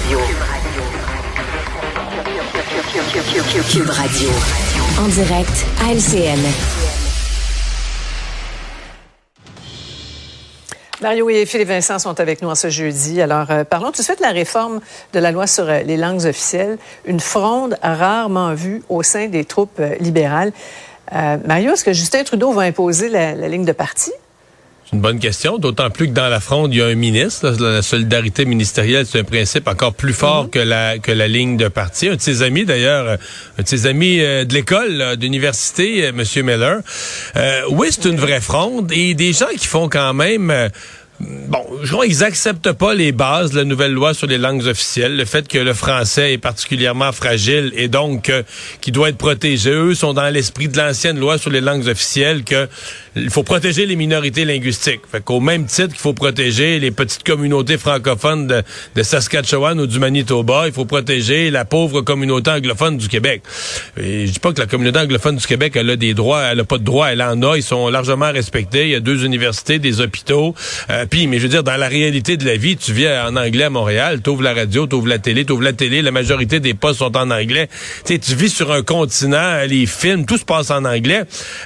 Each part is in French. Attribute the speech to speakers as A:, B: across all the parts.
A: Radio. Cube Radio.
B: En direct à LCN.
C: Mario et Philippe Vincent sont avec nous en ce jeudi. Alors, euh, parlons tout de suite de la réforme de la loi sur euh, les langues officielles, une fronde rarement vue au sein des troupes euh, libérales. Euh, Mario, est-ce que Justin Trudeau va imposer la, la ligne de parti?
D: C'est une bonne question, d'autant plus que dans la fronde, il y a un ministre. Là, la solidarité ministérielle, c'est un principe encore plus fort
C: Mhm.
D: que la que la ligne de parti. Un de ses amis, d'ailleurs, un de ses amis euh, de l'école, d'université, euh, Monsieur Miller. Euh, oui, c'est une vraie fronde et des gens qui font quand même. euh, Bon, je crois qu'ils acceptent pas les bases de la nouvelle loi sur les langues officielles, le fait que le français est particulièrement fragile et donc euh, qui doit être protégé. Eux sont dans l'esprit de l'ancienne loi sur les langues officielles que il faut protéger les minorités linguistiques. Fait qu'au même titre qu'il faut protéger les petites communautés francophones de, de Saskatchewan ou du Manitoba, il faut protéger la pauvre communauté anglophone du Québec. Et je dis pas que la communauté anglophone du Québec elle a des droits, elle a pas de droits, elle en a, ils sont largement respectés. Il y a deux universités, des hôpitaux. Euh, puis, mais je veux dire, dans la réalité de la vie, tu viens en anglais à Montréal, t'ouvres la radio, t'ouvres la télé, t'ouvres la télé, la majorité des postes sont en anglais. Tu sais, tu vis sur un continent, les films, tout se passe en anglais.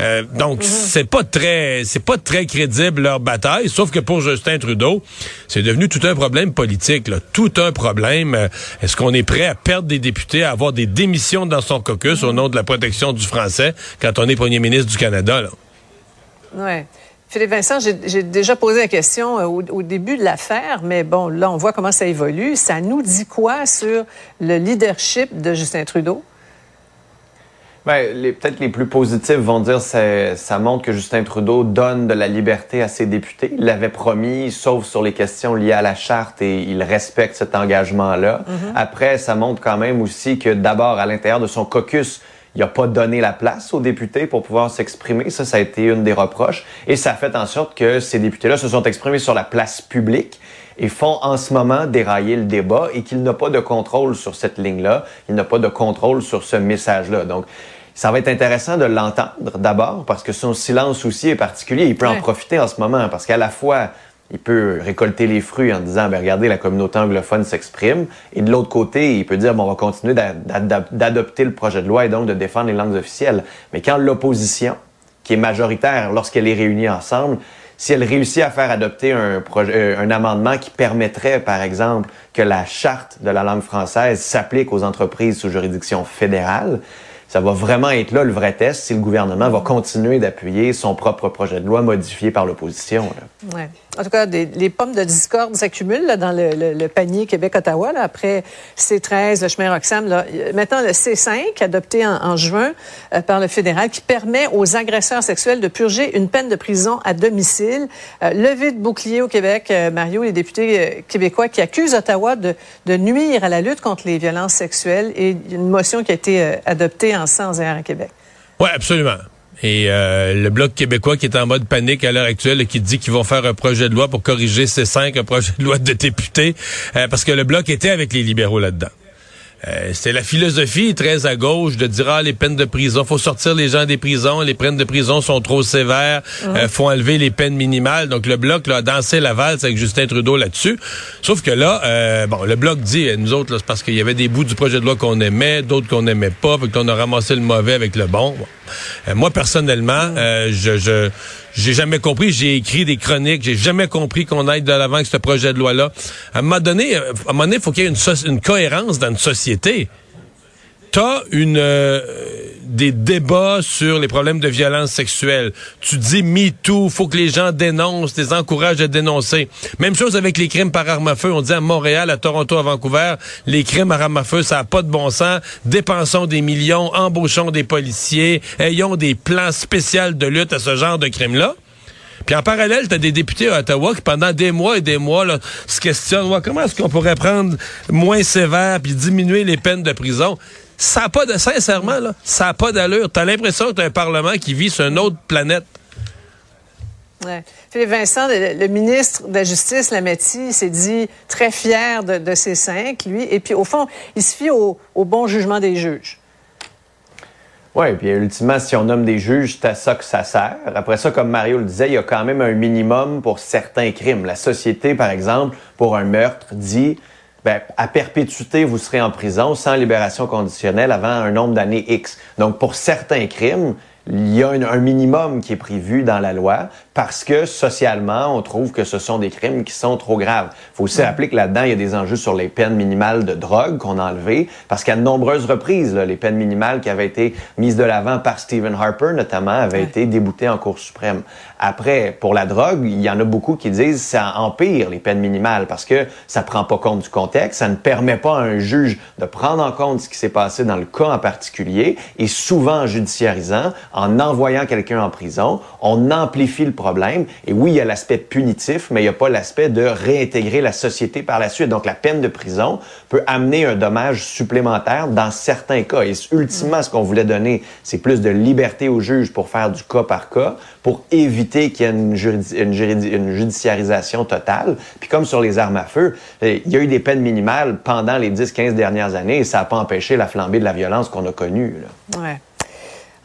D: Euh, donc, c'est pas très, c'est pas très crédible leur bataille. Sauf que pour Justin Trudeau, c'est devenu tout un problème politique, là. tout un problème. Euh, Est-ce qu'on est prêt à perdre des députés, à avoir des démissions dans son caucus au nom de la protection du français quand on est premier ministre du Canada? Là?
C: Ouais. Philippe Vincent, j'ai déjà posé la question euh, au, au début de l'affaire, mais bon, là, on voit comment ça évolue. Ça nous dit quoi sur le leadership de Justin Trudeau?
E: Ben, les- peut-être les plus positifs vont dire que ça montre que Justin Trudeau donne de la liberté à ses députés. Il l'avait promis, sauf sur les questions liées à la charte, et il respecte cet engagement-là. Après, ça montre quand même aussi que d'abord, à l'intérieur de son caucus, il n'a pas donné la place aux députés pour pouvoir s'exprimer. Ça, ça a été une des reproches. Et ça a fait en sorte que ces députés-là se sont exprimés sur la place publique et font en ce moment dérailler le débat et qu'il n'a pas de contrôle sur cette ligne-là. Il n'a pas de contrôle sur ce message-là. Donc, ça va être intéressant de l'entendre d'abord parce que son silence aussi est particulier. Il peut en profiter en ce moment parce qu'à la fois, il peut récolter les fruits en disant, ben regardez, la communauté anglophone s'exprime. Et de l'autre côté, il peut dire, bon, on va continuer d'a- d'a- d'adopter le projet de loi et donc de défendre les langues officielles. Mais quand l'opposition, qui est majoritaire lorsqu'elle est réunie ensemble, si elle réussit à faire adopter un, projet, euh, un amendement qui permettrait, par exemple, que la charte de la langue française s'applique aux entreprises sous juridiction fédérale, ça va vraiment être là le vrai test si le gouvernement va continuer d'appuyer son propre projet de loi modifié par l'opposition.
C: Ouais. En tout cas, des- les pommes de discorde s'accumulent là, dans le, le- le panier Québec-Ottawa. là, Après C13, le chemin Roxham, là. maintenant le C5, adopté en, en juin euh, par le fédéral, qui permet aux agresseurs sexuels de purger une peine de prison à domicile. Euh, levée de bouclier au Québec, euh, Mario, les députés euh, québécois qui accusent Ottawa de, de nuire à la lutte contre les violences sexuelles et une motion qui a été euh, adoptée en sens à Québec.
D: Oui, absolument. Et euh, le Bloc québécois qui est en mode panique à l'heure actuelle, qui dit qu'ils vont faire un projet de loi pour corriger ces cinq, un projet de loi de députés, euh, parce que le Bloc était avec les libéraux là-dedans. Euh, C'était la philosophie très à gauche de dire ah les peines de prison, faut sortir les gens des prisons, les peines de prison sont trop sévères, euh, faut enlever les peines minimales. Donc le bloc là, a dansé la valse avec Justin Trudeau là-dessus. Sauf que là, euh, bon, le bloc dit nous autres là, c'est parce qu'il y avait des bouts du projet de loi qu'on aimait, d'autres qu'on n'aimait pas, fait qu'on a ramassé le mauvais avec le bon. Bon. Moi personnellement, euh, je, je j'ai jamais compris. J'ai écrit des chroniques. J'ai jamais compris qu'on aille de l'avant avec ce projet de loi-là. À un moment donné, euh, à un moment donné, faut qu'il y ait une, une cohérence dans une société. Euh, des débats sur les problèmes de violence sexuelle. Tu dis MeToo, faut que les gens dénoncent, les encouragent à dénoncer. Même chose avec les crimes par arme à feu. On dit à Montréal, à Toronto, à Vancouver, les crimes par arme à feu, ça n'a pas de bon sens. Dépensons des millions, embauchons des policiers, ayons des plans spéciaux de lutte à ce genre de crimes-là. Puis en parallèle, tu as des députés à Ottawa qui, pendant des mois et des mois, se questionnent comment est-ce qu'on pourrait prendre moins sévère puis diminuer les peines de prison? Ça n'a pas de, sincèrement, là, ça n'a pas d'allure. Tu as l'impression que tu un Parlement qui vit sur une autre planète.
C: Ouais. Philippe Vincent, le, le, ministre de la Justice, Lametti, s'est dit très fier de, de, ces cinq, lui. Et puis, au fond, il se fie au, au bon jugement des juges.
E: Oui, puis ultimement, si on nomme des juges, c'est à ça que ça sert. Après ça, comme Mario le disait, il y a quand même un minimum pour certains crimes. La société, par exemple, pour un meurtre, dit ben, à perpétuité, vous serez en prison sans libération conditionnelle avant un nombre d'années X. Donc, pour certains crimes, il y a un, un, minimum qui est prévu dans la loi parce que socialement, on trouve que ce sont des crimes qui sont trop graves. Il faut aussi rappeler que là-dedans, il y a des enjeux sur les peines minimales de drogue qu'on a enlevées parce qu'à de nombreuses reprises, là, les peines minimales qui avaient été mises de l'avant par Stephen Harper, notamment, avaient ouais. été déboutées en Cour suprême. Après, pour la drogue, il y en a beaucoup qui disent que ça empire les peines minimales parce que ça prend pas compte du contexte, ça ne permet pas à un juge de prendre en compte ce qui s'est passé dans le cas en particulier et souvent en judiciarisant, en envoyant quelqu'un en prison, on amplifie le problème. Et oui, il y a l'aspect punitif, mais il n'y a pas l'aspect de réintégrer la société par la suite. Donc, la peine de prison peut amener un dommage supplémentaire dans certains cas. Et ultimement, ce qu'on voulait donner, c'est plus de liberté au juge pour faire du cas par cas, pour éviter qu'il y ait une, judiciarisation totale. Puis comme sur les armes à feu, il y a eu des peines minimales pendant les 10-15 dernières années et ça n'a pas empêché la flambée de la violence qu'on a connue.
C: Ouais.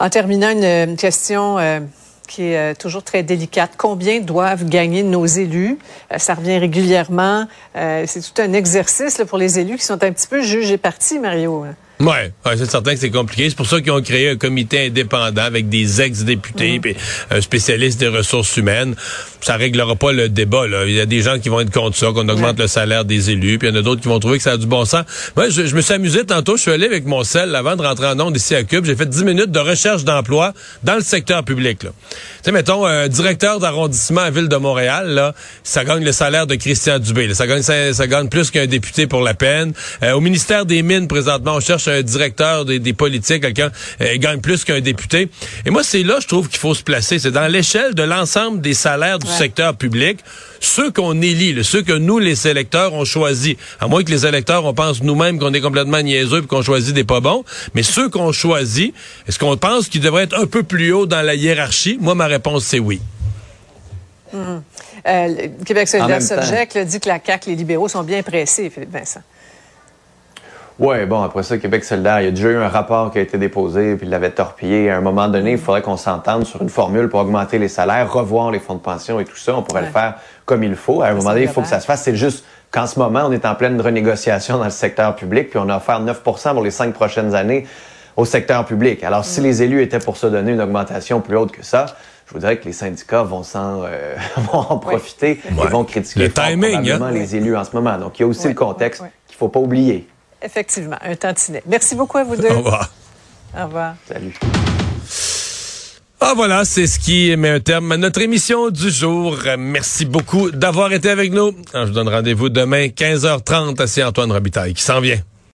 C: En terminant, une, une question euh, qui est euh, toujours très délicate. Combien doivent gagner nos élus? Euh, ça revient régulièrement. c'est tout un exercice là, pour les élus qui sont un petit peu jugés partis, Mario.
D: Oui, ouais, c'est certain que c'est compliqué. C'est pour ça qu'ils ont créé un comité indépendant avec des ex-députés et mmh. un spécialiste des ressources humaines. Ça réglera pas le débat. Là. Il y a des gens qui vont être contre ça, qu'on augmente ouais. le salaire des élus, puis il y en a d'autres qui vont trouver que ça a du bon sens. Moi, je, je me suis amusé tantôt. Je suis allé avec mon sel avant de rentrer en onde ici à Cube. J'ai fait 10 minutes de recherche d'emploi dans le secteur public. Tu sais, mettons, un directeur d'arrondissement à Ville de Montréal, là, ça gagne le salaire de Christian Dubé. Là. Ça, gagne, ça, ça gagne plus qu'un député pour la peine. Euh, au ministère des Mines, présentement, on cherche un directeur des, des politiques, quelqu'un euh, gagne plus qu'un député. Et moi, c'est là, je trouve qu'il faut se placer. C'est dans l'échelle de l'ensemble des salaires du. Secteur public. Ceux qu'on élit, ceux que nous, les électeurs, on choisit. À moins que les électeurs, on pense nous-mêmes qu'on est complètement niaiseux et qu'on choisit des pas bons. Mais ceux qu'on choisit, est-ce qu'on pense qu'ils devraient être un peu plus haut dans la hiérarchie? Moi, ma réponse, c'est oui.
C: Mmh. Euh, Québec solidaire subject dit que la CAQ, les libéraux sont bien pressés, Philippe Vincent.
E: Oui, bon, après ça, Québec solidaire, il y a déjà eu un rapport qui a été déposé, puis il l'avait torpillé. À un moment donné, il faudrait qu'on s'entende sur une formule pour augmenter les salaires, revoir les fonds de pension et tout ça. On pourrait ouais. le faire comme il faut. À un moment donné, il faut que ça se fasse. C'est juste qu'en ce moment, on est en pleine renégociation dans le secteur public, puis on a offert 9% pour les cinq prochaines années au secteur public. Alors, mm. si les élus étaient pour se donner une augmentation plus haute que ça, je vous dirais que les syndicats vont, en, euh, vont en profiter oui. et ouais. vont critiquer
D: le timing,
E: hein? les élus en ce moment. Donc, il y a aussi le contexte qu'il ne faut pas oublier.
C: Effectivement, un tantinet. Merci beaucoup à vous deux.
D: Au revoir.
C: Au revoir.
E: Salut.
D: Ah voilà, c'est ce qui met un terme à notre émission du jour. Merci beaucoup d'avoir été avec nous. Je vous donne rendez-vous demain 15h30 à Antoine Robitaille qui s'en vient.